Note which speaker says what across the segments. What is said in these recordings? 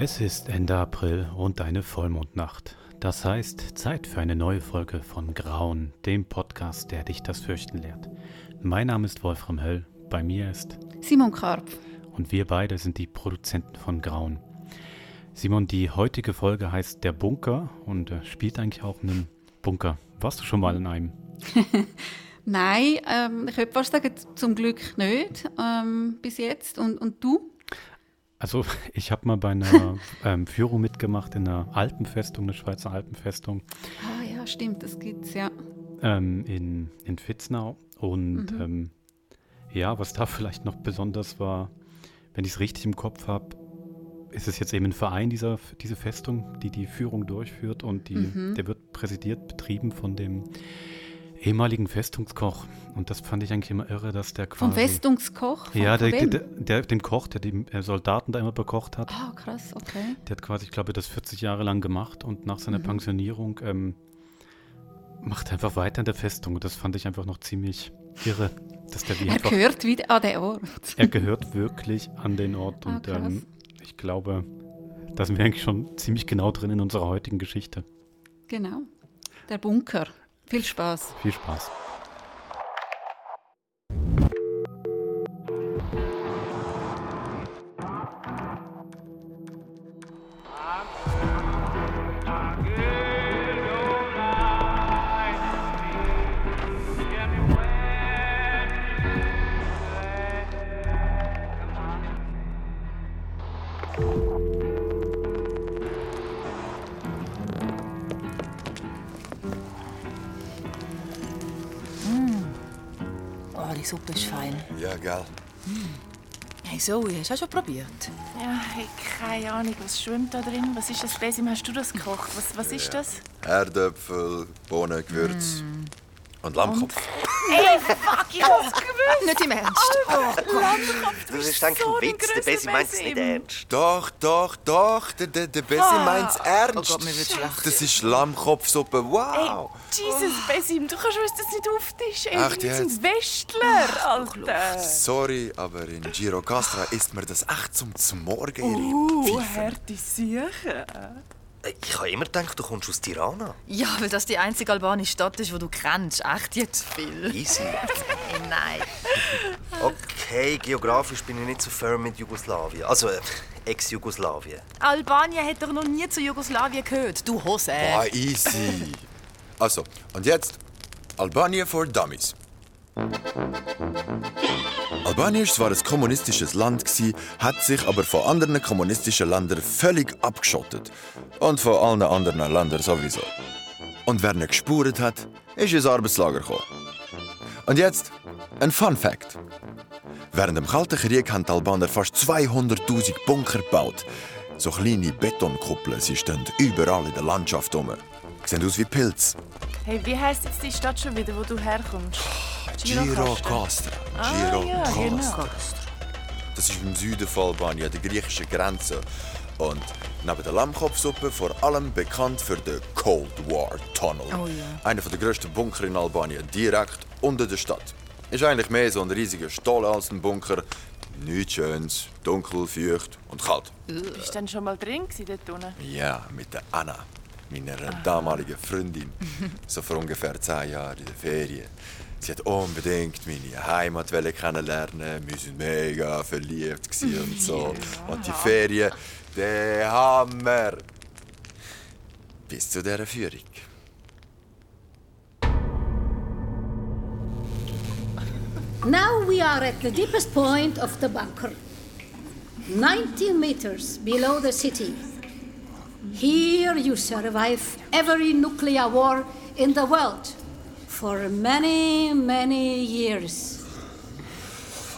Speaker 1: Es ist Ende April und eine Vollmondnacht. Das heißt, Zeit für eine neue Folge von Grauen, dem Podcast, der dich das Fürchten lehrt. Mein Name ist Wolfram Höll, bei mir ist
Speaker 2: Simon Karpf.
Speaker 1: Und wir beide sind die Produzenten von Grauen. Simon, die heutige Folge heißt Der Bunker und äh, spielt eigentlich auch in einem Bunker. Warst du schon mal in einem?
Speaker 2: Nein, ähm, ich würde fast sagen, zum Glück nicht ähm, bis jetzt. Und, und du?
Speaker 1: Also ich habe mal bei einer ähm, Führung mitgemacht in einer Alpenfestung, eine Schweizer Alpenfestung.
Speaker 2: Ah ja, stimmt, das gibt's ja.
Speaker 1: Ähm, in, in Vitznau. Und mhm. ähm, ja, was da vielleicht noch besonders war, wenn ich es richtig im Kopf habe, ist es jetzt eben ein Verein, dieser, diese Festung, die die Führung durchführt und die, mhm. der wird präsidiert, betrieben von dem ehemaligen Festungskoch. Und das fand ich eigentlich immer irre, dass der quasi.
Speaker 2: Vom Festungskoch?
Speaker 1: Von ja, der, der, der, dem Koch, der die äh, Soldaten da immer bekocht hat.
Speaker 2: Ah, oh, krass, okay.
Speaker 1: Der hat quasi, ich glaube, das 40 Jahre lang gemacht und nach seiner mhm. Pensionierung ähm, macht er einfach weiter in der Festung. Und das fand ich einfach noch ziemlich irre. Dass der
Speaker 2: er einfach, gehört wieder an den Ort.
Speaker 1: Er gehört wirklich an den Ort. Ah, und ähm, ich glaube, da sind wir eigentlich schon ziemlich genau drin in unserer heutigen Geschichte.
Speaker 2: Genau. Der Bunker. Viel Spaß.
Speaker 1: Viel Spaß.
Speaker 3: Suppe ist fein.
Speaker 4: Ja, gell.
Speaker 3: Hm. Hey Zoe, hast du auch schon probiert?
Speaker 5: Ja, ich habe keine Ahnung, was schwimmt da drin. Was ist das, Besim? Hast du das gekocht? Was, was ist das?
Speaker 4: Erdäpfel, Bohnen, Gewürz. Mm. Und Lammkopf.
Speaker 5: Ey, fuck, ich hab's gewusst!
Speaker 3: Nicht im Ernst.
Speaker 5: Oh Gott.
Speaker 6: Das ist eigentlich ein Witz. Der Bessi meint es nicht ernst.
Speaker 4: Doch, doch, doch. Der, der, der Bessi ah. meint es ernst.
Speaker 3: Oh Gott, mir wird schlecht.
Speaker 4: Das ist Lammkopfsuppe. Wow.
Speaker 5: Ey, Jesus, oh. Bessi, du kannst uns das nicht auftischen. Ey, Ach, wir sind Westler, Alter.
Speaker 4: Sorry, aber in Giro Castra isst mir das echt zum Morgen.
Speaker 5: Uh, harte Sache.
Speaker 6: Ich habe immer gedacht, du kommst aus Tirana.
Speaker 3: Ja, weil das die einzige albanische Stadt ist, die du kennst. Echt jetzt viel.
Speaker 6: Easy.
Speaker 3: Nein.
Speaker 6: Okay, geografisch bin ich nicht so firm mit Jugoslawien. Also, äh, Ex-Jugoslawien.
Speaker 3: Albanien hat doch noch nie zu Jugoslawien gehört. Du Hose.
Speaker 4: Ah, easy. Also, und jetzt Albanien for Dummies. Albanien war ein kommunistisches Land, hat sich aber von anderen kommunistischen Ländern völlig abgeschottet. Und von allen anderen Ländern sowieso. Und wer nicht gespürt hat, ist ins Arbeitslager gekommen. Und jetzt ein Fun Fact. Während dem Kalten Krieg haben die Albaner fast 200.000 Bunker gebaut. So kleine Betonkuppeln, sie stehen überall in der Landschaft rum. Sehen aus wie Pilze.
Speaker 5: Hey, wie heißt jetzt die Stadt schon wieder, wo du herkommst?
Speaker 4: Girocastra.
Speaker 5: Ah, ja, genau.
Speaker 4: Das ist im Süden von Albanien, an der griechischen Grenze. Und neben der Lammkopfsuppe vor allem bekannt für den Cold War Tunnel.
Speaker 3: Oh, ja.
Speaker 4: Einer der grössten Bunker in Albanien, direkt unter der Stadt. Ist eigentlich mehr so ein riesiger Stall als ein Bunker. Nichts Schönes, dunkel, feucht und kalt.
Speaker 5: Bist du denn schon mal drin dort unten?
Speaker 4: Ja, mit der Anna, meiner damaligen Freundin. So vor ungefähr zehn Jahren in der Ferien. Sie hat unbedingt meine Heimat kennenlernen. Wir waren mega verliebt und so. Und die Ferien, der Hammer. Bis zu dieser Führung.
Speaker 7: Now we are at the deepest point of the bunker, 19 meters below the city. Here you survive every nuclear war in the world for many, many years.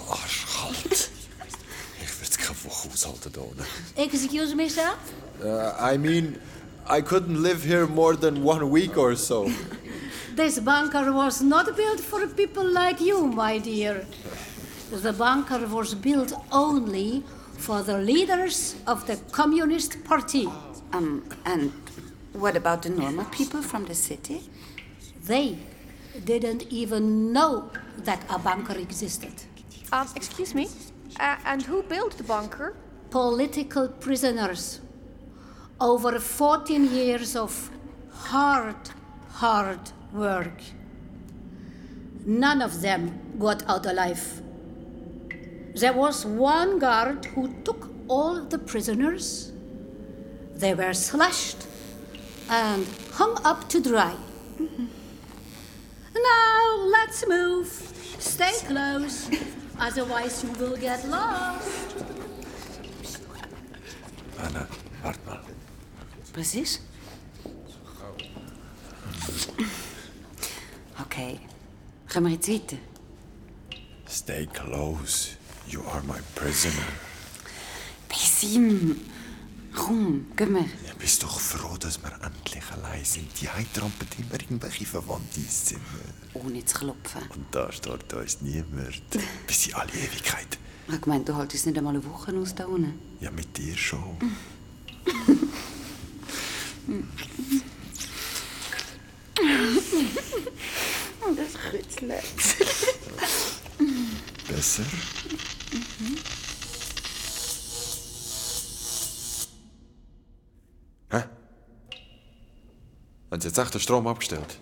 Speaker 4: Arschkalt. Ich würde keine Woche aushalten ohne.
Speaker 7: Excuse me, sir?
Speaker 4: Uh, I mean, I couldn't live here more than one week or so.
Speaker 7: This bunker was not built for people like you, my dear. The bunker was built only for the leaders of the Communist Party.
Speaker 3: Um, and what about the normal people from the city?
Speaker 7: They didn't even know that a bunker existed.
Speaker 8: Um, excuse me? Uh, and who built the bunker?
Speaker 7: Political prisoners over 14 years of hard, hard work. None of them got out alive. There was one guard who took all the prisoners. They were slashed and hung up to dry. Now let's move. Stay close, otherwise you will get lost.
Speaker 4: Anna, warte mal.
Speaker 3: Was ist? Okay. Können wir jetzt weiter?
Speaker 4: Stay close. You are my prisoner.
Speaker 3: Bessim! Komm, gehen wir.
Speaker 4: Ja, bist doch froh, dass wir endlich allein sind. Die Heim trampeln immer irgendwelche Verwandte ins Zimmer.
Speaker 3: Ohne zu klopfen.
Speaker 4: Und da steht uns niemand. Bis in alle Ewigkeit.
Speaker 3: Ich gemeint, du haltest nicht einmal eine Woche aus da unten.
Speaker 4: Ja, mit dir schon.
Speaker 3: Das Kützle.
Speaker 4: Besser? Haben Sie jetzt echt den Strom abgestellt?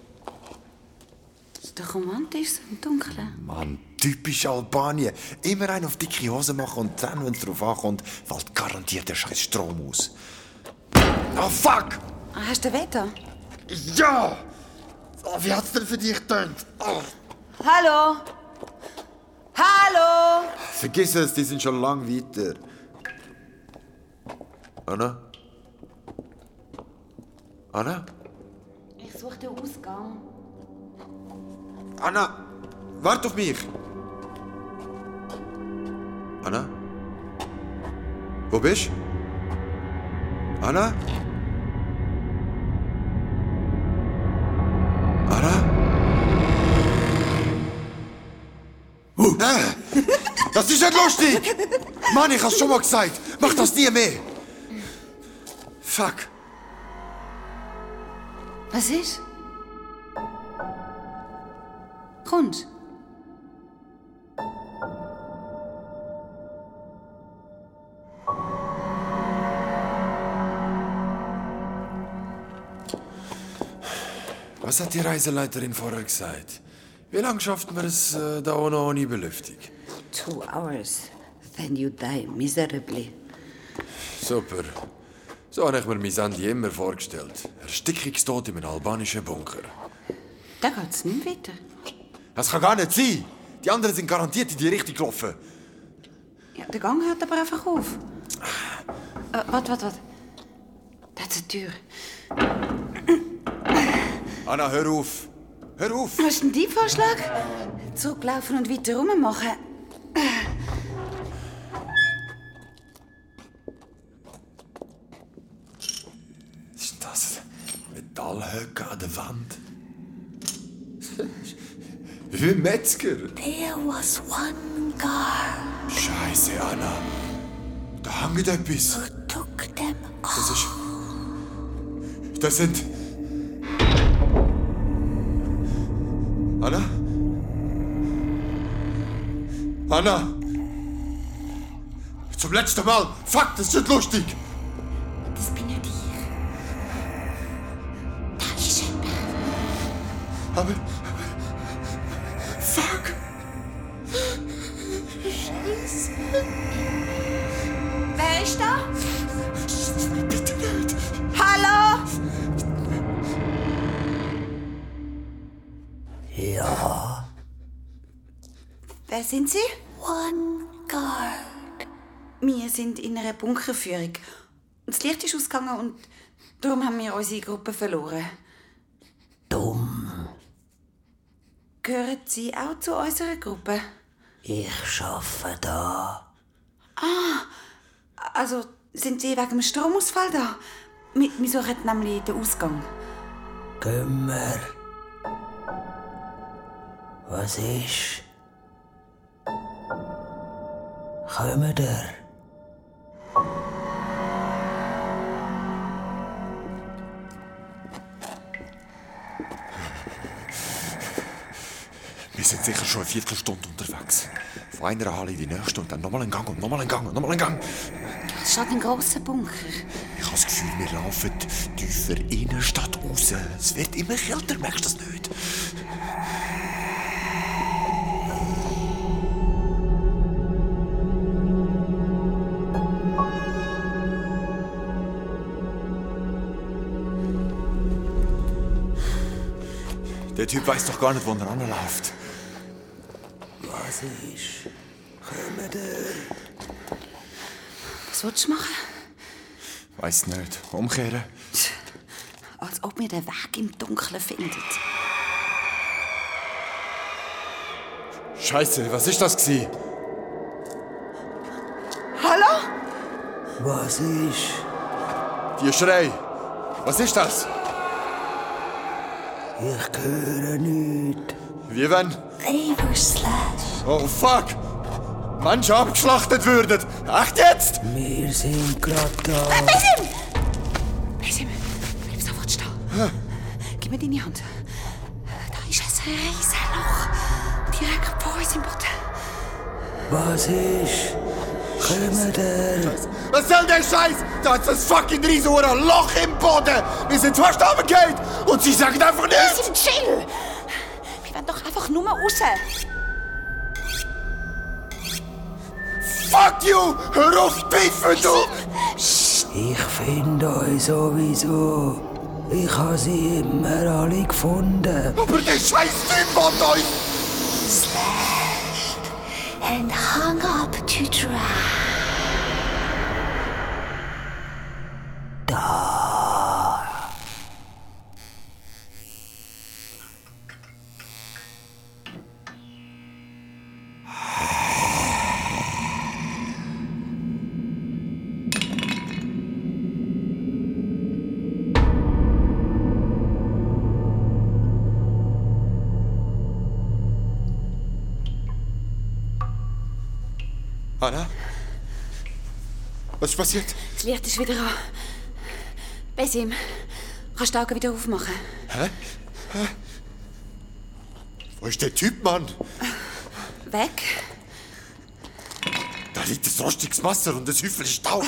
Speaker 3: Ist doch romantisch, so im Dunkeln.
Speaker 4: Mann, typisch Albanien. Immer einen auf dicke Hose machen und dann, wenn es drauf ankommt, fällt garantiert der scheiß Strom aus. Oh, fuck!
Speaker 3: Ah, hast du Wetter?
Speaker 4: Ja! Oh, wie hat's denn für dich getönt? Oh.
Speaker 3: Hallo? Hallo?
Speaker 4: Vergiss es, die sind schon lang weiter. Anna? Anna?
Speaker 3: Ich suche den Ausgang.
Speaker 4: Anna! Wart auf mich! Anna? Wo bist du? Anna? Anna? Uh, äh, das ist nicht lustig! Mann, ich hab's schon mal gesagt! Mach das nie mehr! Fuck!
Speaker 3: Was ist? Kommst
Speaker 4: Was hat die Reiseleiterin vorher gesagt? Wie lange schafft man es äh, da ohne, ohne Belüftung?
Speaker 3: Two hours, then you die miserably.
Speaker 4: Super. So habe ich mir mein Sandy immer vorgestellt. Erstickungstod in einem albanischen Bunker.
Speaker 3: Da geht's nicht weiter.
Speaker 4: Das kann gar nicht sein. Die anderen sind garantiert in die Richtung gelaufen.
Speaker 3: Ja, der Gang hört aber einfach auf. Äh, warte, warte, warte. Da ist eine Tür.
Speaker 4: Anna, hör auf. Hör auf.
Speaker 3: Was ist denn dein Vorschlag? Zurücklaufen und weiter rummachen.
Speaker 4: Metallhöcke an der Wand. Wie Metzger.
Speaker 7: There was one guard
Speaker 4: Scheiße, Anna. Da hängt etwas.
Speaker 7: who took them
Speaker 4: Das ist. Das sind. Anna? Anna! Zum letzten Mal! Fuck, das ist nicht lustig! Aber. Fuck!
Speaker 3: Wer ist da?
Speaker 4: Bitte nicht!
Speaker 3: Hallo?
Speaker 8: Ja,
Speaker 3: Wer sind Sie?
Speaker 7: One guard.
Speaker 3: Wir sind in einer Bunkerführung. Das Licht ist ausgegangen und darum haben wir unsere Gruppe verloren.
Speaker 8: dumm.
Speaker 3: Gehören Sie auch zu unserer Gruppe?
Speaker 8: Ich schaffe da.
Speaker 3: Also sind Sie wegen dem Stromausfall da? Wir, wir suchen nämlich den Ausgang.
Speaker 8: Gümmer. Was ist? Kommt ihr?
Speaker 4: Wir sind sicher schon eine Viertelstunde unterwegs. Von einer Halle in die nächste und dann nochmal einen Gang und nochmal einen Gang und nochmal einen Gang.
Speaker 3: so ein grosser Bunker.
Speaker 4: Ich habe das Gefühl, wir laufen tiefer in der Stadt raus. Es wird immer kälter, merkst du das nicht? Der Typ weiß doch gar nicht, wo er ranläuft.
Speaker 8: Was ist? Kommen der?
Speaker 3: Was willst du machen?
Speaker 4: Weiß nicht. Umkehren.
Speaker 3: Als ob wir den Weg im Dunkeln finden.
Speaker 4: Scheiße, was ist das gsi?
Speaker 3: Hallo?
Speaker 8: Was ist?
Speaker 4: Die Schrei. Was ist das?
Speaker 8: Ich höre nicht.
Speaker 4: Wie wenn...
Speaker 3: River Slash.
Speaker 4: Oh fuck! Menschen abgeschlachtet würden. Echt jetzt?
Speaker 8: Wir sind gerade da.
Speaker 3: Besim! Besim, bleib sofort stehen. Gib mir deine Hand. Da ist ein Riesenloch. Direkt vor uns im Boden.
Speaker 8: Was ist? Kommen der?
Speaker 4: Was soll der Scheiß? Da ist ein fucking riesige Loch im Boden. Wir sind fast runtergefallen. Und sie sagen einfach nichts.
Speaker 3: Besim, chill! Doch einfach nur raus.
Speaker 4: Fuck you! Hör auf, pfeifen, du!
Speaker 8: Ich finde euch sowieso. Ich habe sie immer alle gefunden.
Speaker 4: Aber der scheiß Typ hat euch...
Speaker 3: And hung up to dry.
Speaker 4: Anna? Was ist passiert?
Speaker 3: Das Licht ist wieder an. Besim, kannst du die Augen wieder aufmachen?
Speaker 4: Wo ist der Typ, Mann?
Speaker 3: Weg?
Speaker 4: Da liegt ein rostiges Wasser und ein Häufchen Staub.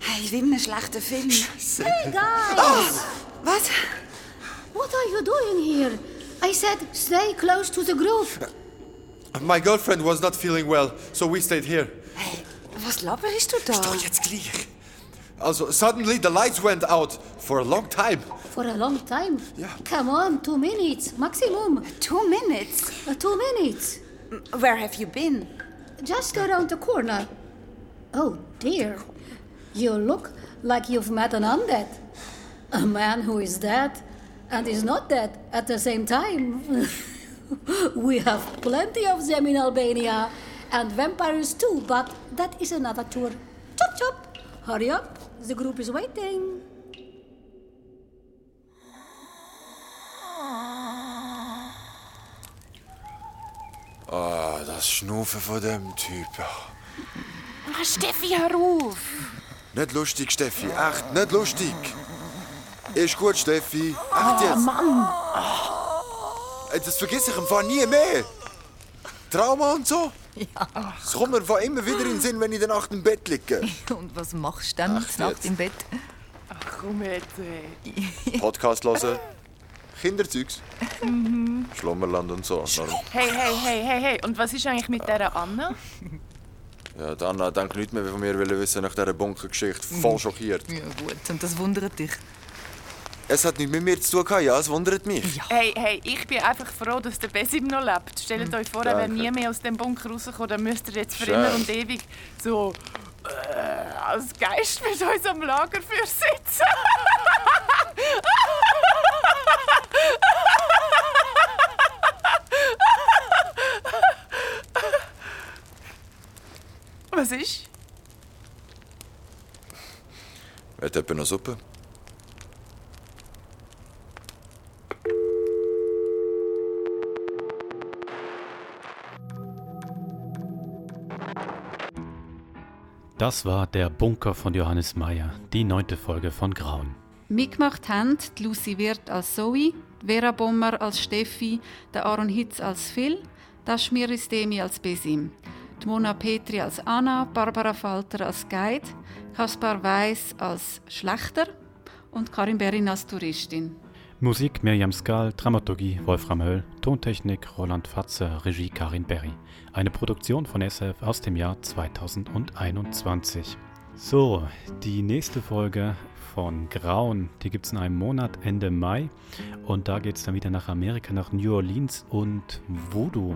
Speaker 3: Hey, wie in einem schlechten Film.
Speaker 7: Hey guys!
Speaker 3: Was?
Speaker 7: What are you doing here? I said stay close to the group.
Speaker 4: My girlfriend was not feeling well, so we stayed here.
Speaker 3: Hey, was laberst du da?
Speaker 4: Doch jetzt gleich. Also, suddenly the lights went out for a long time.
Speaker 7: For a long time.
Speaker 4: Yeah.
Speaker 7: Come on, two minutes maximum.
Speaker 3: Two minutes?
Speaker 7: Uh, two minutes.
Speaker 3: Where have you been?
Speaker 7: Just around the corner. Oh dear. You look like you've met an undead. A man who is dead and is not dead at the same time. we have plenty of them in Albania. And vampires too, but that is another tour. Chop chop. Hurry up. The group is waiting.
Speaker 4: Ah, das Schnaufen von dem Typ.
Speaker 5: Ah, Steffi, hör auf!
Speaker 4: Nicht lustig, Steffi. Echt, nicht lustig. Ist gut, Steffi. Echt jetzt.
Speaker 5: Mann!
Speaker 4: Ey, Das vergesse ich im Fall nie mehr. Trauma und so. Ja. Das kommt mir einfach immer wieder in den Sinn, wenn ich in der Nacht im Bett liege.
Speaker 9: Und was machst du dann
Speaker 4: Ach,
Speaker 9: Nacht
Speaker 4: jetzt.
Speaker 9: im Bett?
Speaker 5: Ach komm jetzt, ey.
Speaker 4: Podcast hören. Kinderzeugs. Schlummerland und so.
Speaker 5: Hey, hey, hey, hey, hey. Und was ist eigentlich mit dieser Anna?
Speaker 4: Ja, dann hat denkt nichts mehr von mir wissen nach dieser Bunkergeschichte. Voll schockiert.
Speaker 9: Ja gut, und das wundert dich.
Speaker 4: Es hat nichts mit mir zu tun, gehabt, ja, es wundert mich.
Speaker 5: Hey, hey, ich bin einfach froh, dass der Besim noch lebt. Stellt euch vor, er wäre
Speaker 4: Danke.
Speaker 5: nie mehr aus dem Bunker rausgekommen. Dann müsst ihr jetzt für
Speaker 4: Schön.
Speaker 5: immer und ewig so äh, als Geist mit uns am Lagerfeuer sitzen. Was ist?
Speaker 4: Hat jemand noch Suppe?
Speaker 1: Das war der Bunker von Johannes Meyer, die neunte Folge von Grauen.
Speaker 2: Mitgemacht haben die Lucy Wirth als Zoe, Vera Bommer als Steffi, der Aaron Hitz als Phil, das Demi als Besim. die Mona Petri als Anna, Barbara Falter als Guide, Kaspar Weiss als Schlechter und Karin Berin als Touristin.
Speaker 1: Musik Mirjam Skal, Dramaturgie Wolfram Höll, Tontechnik Roland Fatze, Regie Karin Berry. Eine Produktion von SF aus dem Jahr 2021. So, die nächste Folge von Grauen, die gibt es in einem Monat, Ende Mai. Und da geht es dann wieder nach Amerika, nach New Orleans und Voodoo,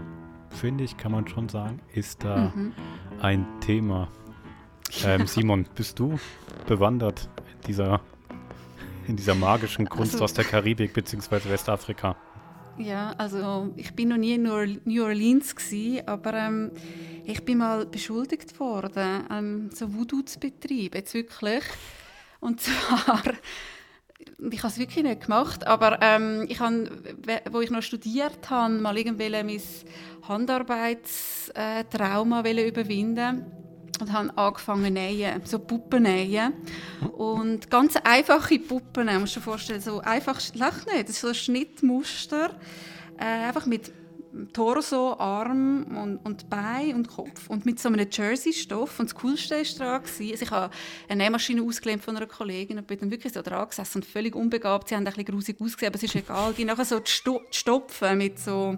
Speaker 1: finde ich, kann man schon sagen, ist da mhm. ein Thema. Ähm, Simon, bist du bewandert in dieser in dieser magischen Kunst also, aus der Karibik bzw. Westafrika?
Speaker 2: Ja, also ich bin noch nie in New Orleans gewesen, aber ähm, ich bin mal beschuldigt worden, ähm, so Voodoo zu betreiben, jetzt wirklich. Und zwar, ich habe es wirklich nicht gemacht, aber ähm, ich habe, wo ich noch studiert habe, mal irgendwie mein Handarbeitstrauma überwinden und habe angefangen nähen, so Puppen nähen. Und ganz einfache Puppen, musst du dir vorstellen, so einfach, lach nicht, das ist so ein Schnittmuster, äh, einfach mit Torso, Arm und, und Bein und Kopf und mit so einem Jersey-Stoff. Und das Coolste war daran, also ich habe eine Nähmaschine ausgelernt von einer Kollegin und bin dann wirklich so dran gesessen und völlig unbegabt. Sie haben ein bisschen grusig ausgesehen, aber es ist egal. Die nachher so zu stopfen mit so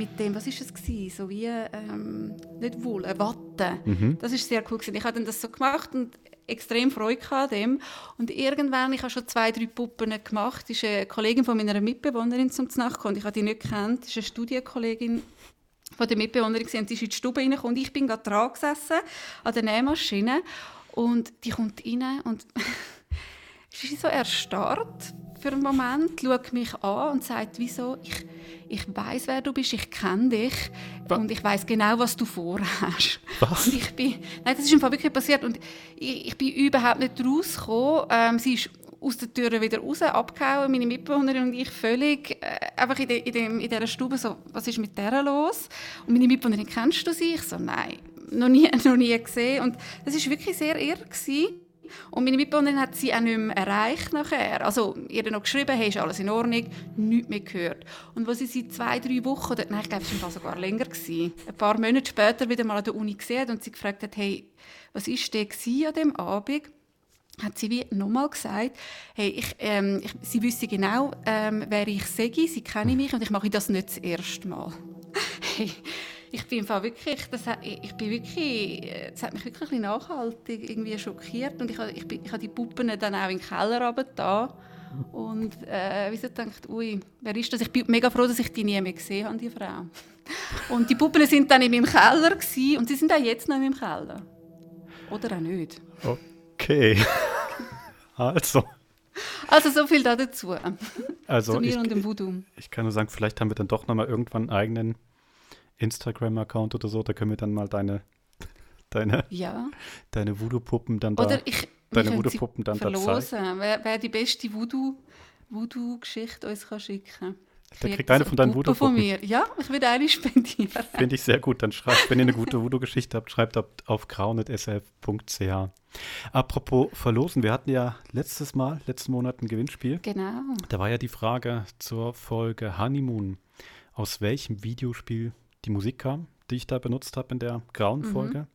Speaker 2: mit dem, was ist es gewesen? So wie, ähm, nicht Wolle, Watte. Mhm. Das ist sehr cool gewesen. Ich habe dann das so gemacht und extrem Freude an dem. Und irgendwann, ich habe schon zwei, drei Puppen gemacht, ist eine Kollegin von meiner Mitbewohnerin zum Nachkommen. Ich habe die nicht gekannt, das ist eine Studienkollegin von der Mitbewohnerin sie ist in die Stube reingekommen und ich bin gerade dran gesessen an der Nähmaschine und die kommt rein und sie ist so erstarrt für einen Moment, schaut mich an und sagt, wieso, ich, ich weiß, wer du bist, ich kenne dich was? und ich weiß genau, was du vorhast.
Speaker 1: Was?
Speaker 2: Und ich bin, nein, das ist im Fall wirklich passiert und ich, ich bin überhaupt nicht rausgekommen. Ähm, sie ist aus der Tür wieder raus, abgehauen, meine Mitbewohnerin und ich völlig äh, einfach in, de, in, dem, in dieser Stube so, was ist mit der los? Und meine Mitbewohnerin, kennst du sie? Ich so, nein, noch nie, noch nie gesehen. Und das ist wirklich sehr irre gewesen. Und meine Mitbewohnerin hat sie auch nicht mehr erreicht nachher. Also ihr noch geschrieben, hey, ist alles in Ordnung, nichts mehr gehört. Und als sie sie zwei, drei Wochen, oder, nein, ich glaube, es war sogar länger, gewesen, ein paar Monate später wieder mal an der Uni gesehen und sie gefragt hat, hey, was war denn an diesem Abend? hat sie wie nochmal gesagt, hey, ich, ähm, ich, sie wüsste genau, ähm, wer ich sage, sie kenne mich und ich mache das nicht das erste Mal. hey, ich bin wirklich, das hat, ich bin wirklich, das hat mich wirklich ein nachhaltig irgendwie schockiert und ich, ich, ich habe die Puppen dann auch in den Keller da und äh, wieso gedacht, ui, wer ist das? Ich bin mega froh, dass ich die nie mehr gesehen habe, die Frau. Und die Puppen sind dann in meinem Keller gewesen, und sie sind auch jetzt noch in meinem Keller. Oder auch nicht.
Speaker 1: Okay. also.
Speaker 2: Also so viel da dazu.
Speaker 1: Also
Speaker 2: Zu mir
Speaker 1: ich,
Speaker 2: und dem Voodoo.
Speaker 1: Ich kann nur sagen, vielleicht haben wir dann doch noch mal irgendwann einen eigenen Instagram-Account oder so, da können wir dann mal deine, deine,
Speaker 2: ja.
Speaker 1: deine Voodoo-Puppen dann da,
Speaker 2: oder ich,
Speaker 1: deine Voodoo-Puppen dann
Speaker 2: verlosen.
Speaker 1: da.
Speaker 2: Wer, wer die beste Voodoo-Geschichte uns kann schicken
Speaker 1: der kriegt eine von deinen Voodoo
Speaker 2: von mir. Ja, ich würde eine spendieren.
Speaker 1: Finde ich sehr gut. Dann schreibt, wenn ihr eine gute Voodoo-Geschichte habt, schreibt auf graunet.sf.ch. Apropos verlosen, wir hatten ja letztes Mal, letzten Monat ein Gewinnspiel.
Speaker 2: Genau.
Speaker 1: Da war ja die Frage zur Folge Honeymoon. Aus welchem Videospiel die Musik kam, die ich da benutzt habe in der grauen mhm. Folge.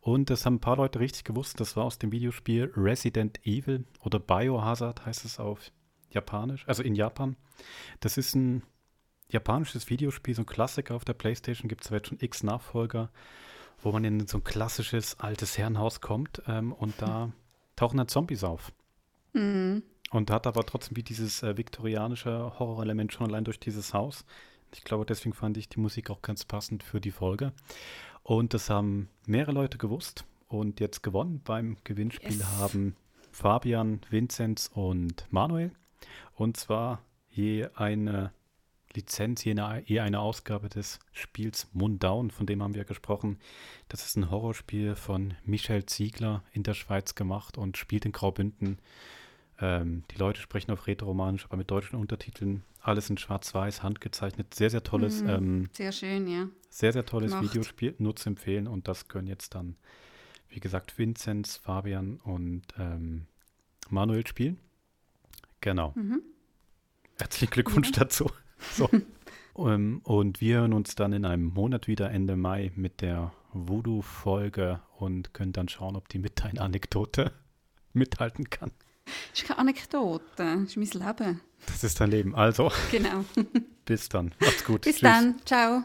Speaker 1: Und das haben ein paar Leute richtig gewusst. Das war aus dem Videospiel Resident Evil oder Biohazard heißt es auf Japanisch, also in Japan. Das ist ein japanisches Videospiel, so ein Klassiker auf der Playstation. Gibt es jetzt schon x Nachfolger, wo man in so ein klassisches altes Herrenhaus kommt ähm, und da tauchen dann Zombies auf. Mhm. Und hat aber trotzdem wie dieses äh, viktorianische Horrorelement schon allein durch dieses Haus. Ich glaube, deswegen fand ich die Musik auch ganz passend für die Folge. Und das haben mehrere Leute gewusst und jetzt gewonnen beim Gewinnspiel yes. haben Fabian, Vinzenz und Manuel. Und zwar je eine Lizenz, je eine, je eine Ausgabe des Spiels Mundown, von dem haben wir gesprochen. Das ist ein Horrorspiel von Michel Ziegler in der Schweiz gemacht und spielt in Graubünden. Ähm, die Leute sprechen auf Rätoromanisch, aber mit deutschen Untertiteln. Alles in schwarz-weiß, handgezeichnet. Sehr, sehr tolles.
Speaker 2: Mhm,
Speaker 1: ähm,
Speaker 2: sehr schön, ja.
Speaker 1: Sehr, sehr tolles Gemacht. Videospiel. Nur zu empfehlen. Und das können jetzt dann, wie gesagt, Vinzenz, Fabian und ähm, Manuel spielen. Genau. Mhm. Herzlichen Glückwunsch ja. dazu. So. um, ähm, und wir hören uns dann in einem Monat wieder, Ende Mai, mit der Voodoo-Folge und könnt dann schauen, ob die mit deiner Anekdote mithalten kann.
Speaker 2: Das ist keine Anekdote, das ist mein Leben.
Speaker 1: Das ist dein Leben. Also,
Speaker 2: Genau.
Speaker 1: bis dann. Macht's gut.
Speaker 2: Bis
Speaker 1: Tschüss.
Speaker 2: dann. Ciao.